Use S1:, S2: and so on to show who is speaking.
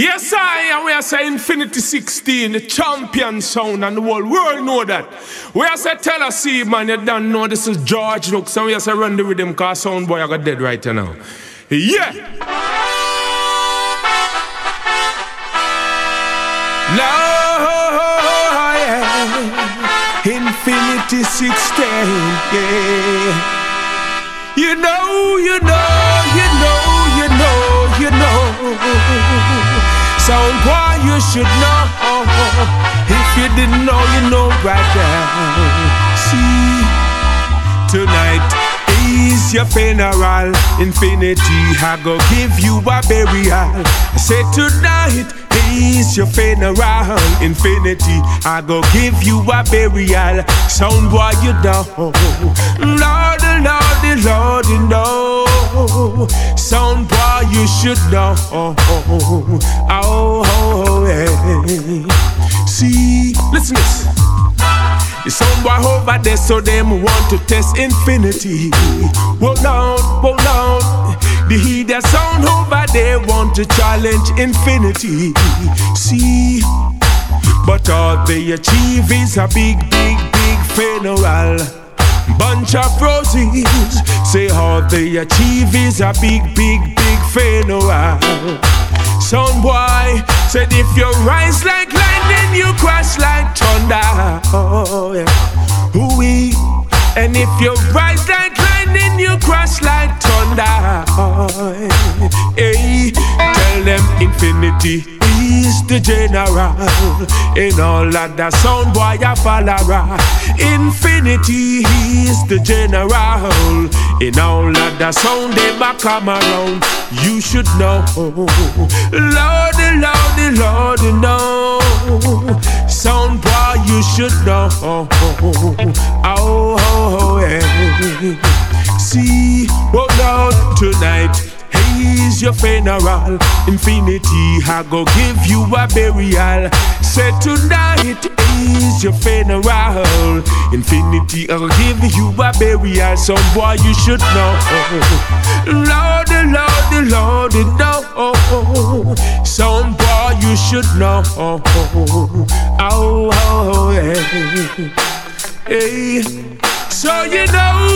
S1: Yes, I and we are saying Infinity 16, the champion sound, and the whole world know that. We are say tell us, see, man, you don't know this is George Nooks, and we are say run the rhythm, cause sound boy I got dead right now. Yeah! No, yeah. Infinity 16, yeah. You know, you know, Sound boy, you should know. If you didn't know, you know right now. See, tonight is your funeral. Infinity, I go give you a burial. I say tonight is your funeral. Infinity, I go give you a burial. Sound boy, you know. Lord, Lord, Lord, you know. Sound you should know. Oh oh, oh, oh, oh, yeah. See, listen this. The sound boy over there, so them want to test infinity. Whoa, down, whoa, down. The heat that sound over there want to challenge infinity. See, but all they achieve is a big, big, big funeral. Bunch of roses say all they achieve is a big, big funeral. Sound boy said if you rise like lightning, you crash like thunder. Oh yeah, ooh And if you rise like lightning, you crash like thunder. Oh, hey, tell them infinity is the general. In all of the sound boy a follower. Infinity is the general. In all of the sound they a come around. You should know. Lord, Lord, Lord, know. Sound boy, you should know. Oh, oh, oh, oh, oh yeah. Your funeral. Infinity, I go give you a burial. Say tonight is your funeral. Infinity, I'll give you a burial. Some boy you should know. Lord, Lord, Lord, know. Some boy you should know. Oh, oh, oh, yeah. Hey. So you know,